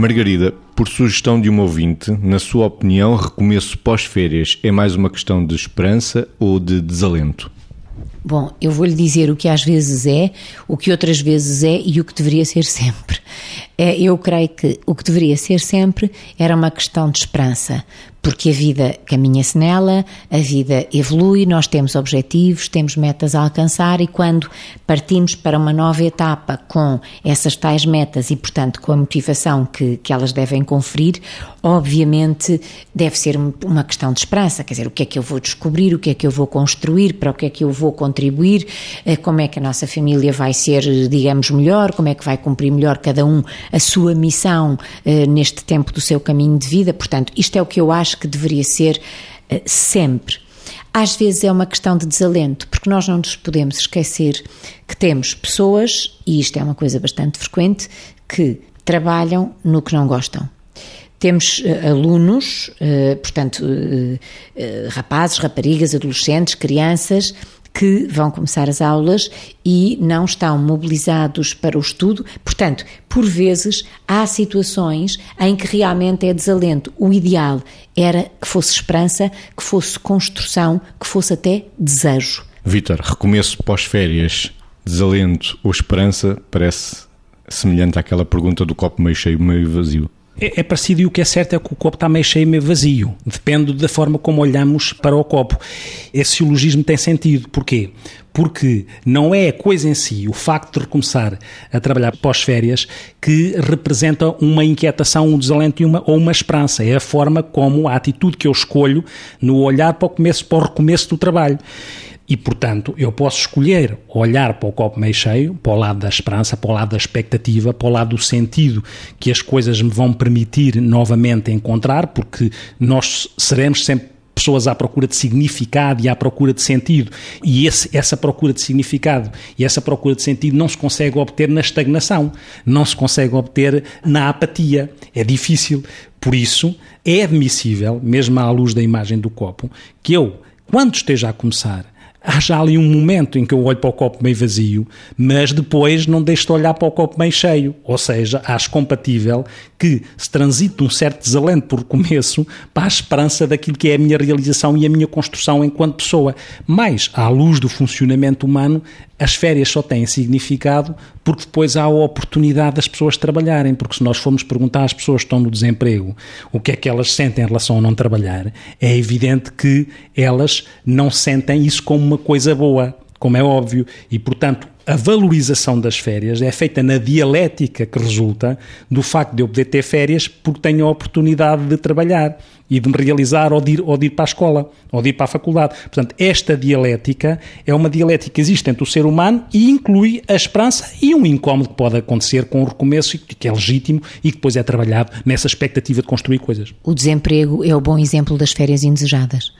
Margarida, por sugestão de um ouvinte, na sua opinião, recomeço pós-férias é mais uma questão de esperança ou de desalento? Bom, eu vou-lhe dizer o que às vezes é, o que outras vezes é e o que deveria ser sempre. É, eu creio que o que deveria ser sempre era uma questão de esperança, porque a vida caminha-se nela, a vida evolui, nós temos objetivos, temos metas a alcançar e quando partimos para uma nova etapa com essas tais metas e, portanto, com a motivação que, que elas devem conferir, obviamente deve ser uma questão de esperança, quer dizer, o que é que eu vou descobrir, o que é que eu vou construir, para o que é que eu vou contribuir, eh, como é que a nossa família vai ser, digamos, melhor, como é que vai cumprir melhor cada um a sua missão eh, neste tempo do seu caminho de vida. Portanto, isto é o que eu acho que deveria ser eh, sempre. Às vezes é uma questão de desalento, porque nós não nos podemos esquecer que temos pessoas, e isto é uma coisa bastante frequente, que trabalham no que não gostam. Temos uh, alunos, uh, portanto, rapazes, raparigas, adolescentes, crianças, que vão começar as aulas e não estão mobilizados para o estudo. Portanto, por vezes há situações em que realmente é desalento. O ideal era que fosse esperança, que fosse construção, que fosse até desejo. Vitor, recomeço pós-férias, desalento ou esperança parece semelhante àquela pergunta do copo meio cheio, meio vazio. É, é parecido e o que é certo é que o copo está meio cheio, meio vazio. Depende da forma como olhamos para o copo. Esse silogismo tem sentido. Porquê? Porque não é a coisa em si, o facto de recomeçar a trabalhar pós-férias, que representa uma inquietação, um desalento uma, ou uma esperança. É a forma como, a atitude que eu escolho no olhar para o, começo, para o recomeço do trabalho. E, portanto, eu posso escolher olhar para o copo meio cheio, para o lado da esperança, para o lado da expectativa, para o lado do sentido que as coisas me vão permitir novamente encontrar, porque nós seremos sempre pessoas à procura de significado e à procura de sentido. E esse, essa procura de significado e essa procura de sentido não se consegue obter na estagnação, não se consegue obter na apatia. É difícil. Por isso, é admissível, mesmo à luz da imagem do copo, que eu, quando esteja a começar há já ali um momento em que eu olho para o copo meio vazio, mas depois não deixo de olhar para o copo meio cheio. Ou seja, acho compatível que se transite um certo desalento por começo para a esperança daquilo que é a minha realização e a minha construção enquanto pessoa. Mas, à luz do funcionamento humano, as férias só têm significado porque depois há a oportunidade das pessoas trabalharem. Porque se nós formos perguntar às pessoas que estão no desemprego o que é que elas sentem em relação a não trabalhar, é evidente que elas não sentem isso como uma coisa boa, como é óbvio. E, portanto, a valorização das férias é feita na dialética que resulta do facto de eu poder ter férias porque tenho a oportunidade de trabalhar e de me realizar ou de, ir, ou de ir para a escola ou de ir para a faculdade. Portanto, esta dialética é uma dialética que existe entre o ser humano e inclui a esperança e um incómodo que pode acontecer com o recomeço, que é legítimo e que depois é trabalhado nessa expectativa de construir coisas. O desemprego é o bom exemplo das férias indesejadas.